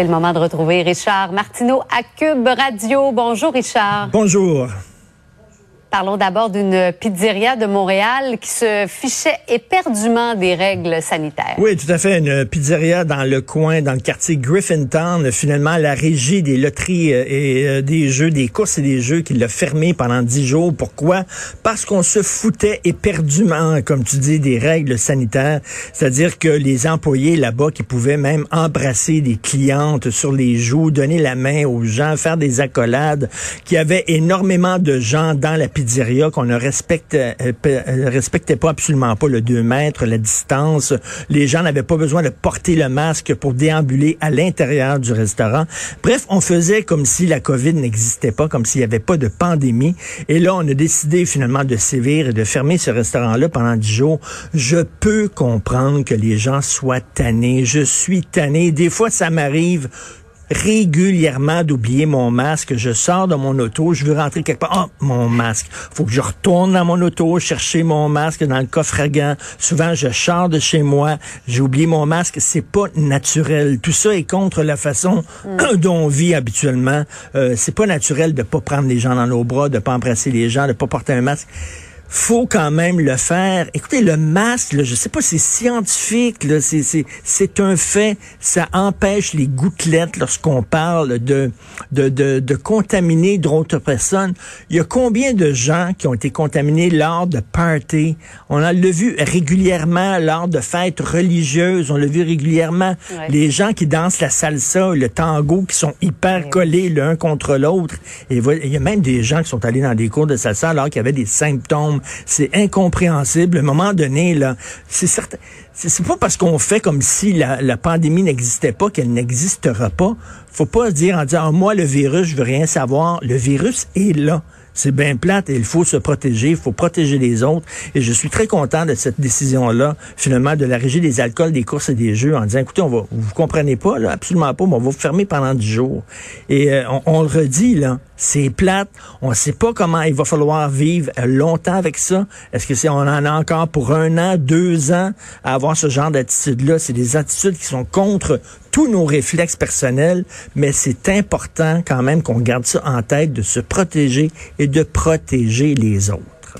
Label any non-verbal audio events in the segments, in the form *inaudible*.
C'est le moment de retrouver Richard Martineau à Cube Radio. Bonjour Richard. Bonjour. Parlons d'abord d'une pizzeria de Montréal qui se fichait éperdument des règles sanitaires. Oui, tout à fait. Une pizzeria dans le coin, dans le quartier Griffintown. Finalement, la régie des loteries euh, et euh, des jeux, des courses et des jeux qui l'a fermé pendant dix jours. Pourquoi? Parce qu'on se foutait éperdument, comme tu dis, des règles sanitaires. C'est-à-dire que les employés là-bas qui pouvaient même embrasser des clientes sur les joues, donner la main aux gens, faire des accolades, qu'il y avait énormément de gens dans la pizzeria qu'on ne respecte, euh, euh, respectait pas absolument pas le 2 mètres, la distance. Les gens n'avaient pas besoin de porter le masque pour déambuler à l'intérieur du restaurant. Bref, on faisait comme si la COVID n'existait pas, comme s'il n'y avait pas de pandémie. Et là, on a décidé finalement de sévir et de fermer ce restaurant-là pendant dix jours. Je peux comprendre que les gens soient tannés. Je suis tanné. Des fois, ça m'arrive régulièrement d'oublier mon masque. Je sors de mon auto, je veux rentrer quelque part. Oh, mon masque. Faut que je retourne dans mon auto, chercher mon masque dans le coffre à gants. Souvent, je sors de chez moi, j'ai oublié mon masque. C'est pas naturel. Tout ça est contre la façon mm. *clears throat* dont on vit habituellement. Euh, c'est pas naturel de pas prendre les gens dans nos bras, de pas embrasser les gens, de pas porter un masque faut quand même le faire. Écoutez, le masque, là, je sais pas, c'est scientifique, là, c'est, c'est, c'est un fait. Ça empêche les gouttelettes lorsqu'on parle de, de, de, de contaminer d'autres personnes. Il y a combien de gens qui ont été contaminés lors de parties? On l'a vu régulièrement lors de fêtes religieuses. On l'a vu régulièrement. Les gens qui dansent la salsa, le tango, qui sont hyper collés l'un contre l'autre. Et il y a même des gens qui sont allés dans des cours de salsa alors qu'il y avait des symptômes c'est incompréhensible. À un moment donné, là, c'est certain. C'est pas parce qu'on fait comme si la, pandémie n'existait pas qu'elle n'existera pas. Faut pas dire en disant, ah, moi, le virus, je veux rien savoir. Le virus est là. C'est bien plate et il faut se protéger, il faut protéger les autres. Et je suis très content de cette décision-là, finalement, de la régie des alcools, des courses et des jeux, en disant, écoutez, on va, vous comprenez pas, là, absolument pas, mais on va vous fermer pendant dix jours. Et euh, on, on, le redit, là, c'est plate. On sait pas comment il va falloir vivre longtemps avec ça. Est-ce que c'est on en a encore pour un an, deux ans avoir ce genre d'attitude-là? C'est des attitudes qui sont contre tous nos réflexes personnels, mais c'est important quand même qu'on garde ça en tête de se protéger et de protéger les autres.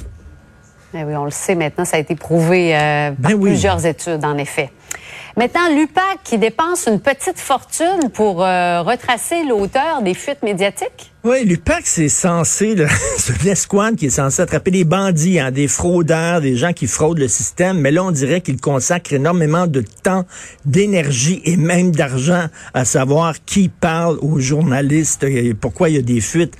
Ben oui, on le sait maintenant, ça a été prouvé euh, par ben plusieurs études, en effet. Maintenant, l'UPAC qui dépense une petite fortune pour euh, retracer l'auteur des fuites médiatiques. Oui, l'UPAC, c'est censé, *laughs* c'est l'escouade qui est censé attraper des bandits, hein, des fraudeurs, des gens qui fraudent le système, mais là, on dirait qu'il consacre énormément de temps, d'énergie et même d'argent à savoir qui parle aux journalistes et pourquoi il y a des fuites.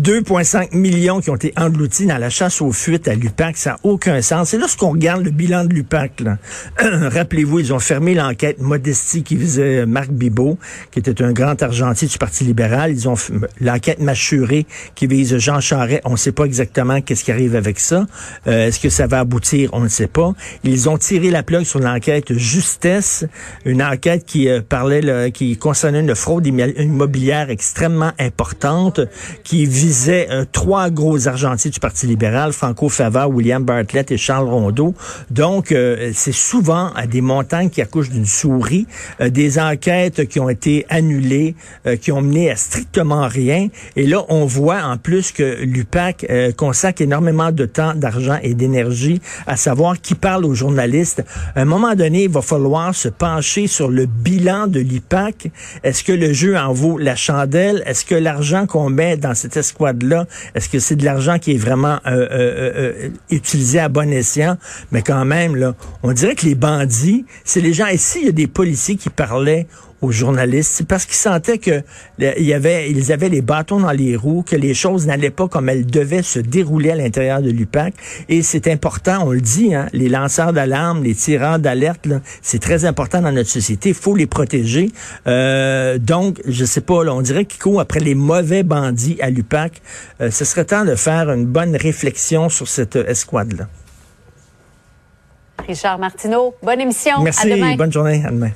2,5 millions qui ont été engloutis dans la chasse aux fuites à l'UPAC, ça n'a aucun sens. Et lorsqu'on regarde le bilan de l'UPAC, *clears throat* rappelez-vous, ils ont fermé l'enquête Modestie qui visait Marc Bibot, qui était un grand argentier du Parti libéral. Ils ont l'enquête Machuré qui vise Jean Charest. On ne sait pas exactement qu'est-ce qui arrive avec ça. Euh, est-ce que ça va aboutir? On ne sait pas. Ils ont tiré la plug sur l'enquête Justesse, une enquête qui euh, parlait, qui concernait une fraude immobilière extrêmement importante, qui visait euh, trois gros argentiers du Parti libéral, Franco Fava, William Bartlett et Charles Rondeau. Donc, c'est souvent à des montagnes qui accouchent d'une souris, des enquêtes qui ont été annulées, qui ont mené à strictement rien. Et là, on voit en plus que l'UPAC euh, consacre énormément de temps, d'argent et d'énergie à savoir qui parle aux journalistes. À un moment donné, il va falloir se pencher sur le bilan de l'UPAC. Est-ce que le jeu en vaut la chandelle? Est-ce que l'argent qu'on met dans cette escouade-là, est-ce que c'est de l'argent qui est vraiment euh, euh, utilisé à bon escient? Mais quand même, là, on dirait que les bandits, c'est les gens... Ici, il y a des policiers qui parlaient aux journalistes, c'est parce qu'ils sentaient que il y avait, ils avaient les bâtons dans les roues, que les choses n'allaient pas comme elles devaient se dérouler à l'intérieur de l'UPAC. Et c'est important, on le dit, hein, les lanceurs d'alarme, les tireurs d'alerte, c'est très important dans notre société. Il faut les protéger. Euh, donc, je sais pas, là, on dirait qu'ils courent après les mauvais bandits à l'UPAC. Euh, ce serait temps de faire une bonne réflexion sur cette escouade-là. Richard Martineau, bonne émission. Merci, bonne journée. À demain.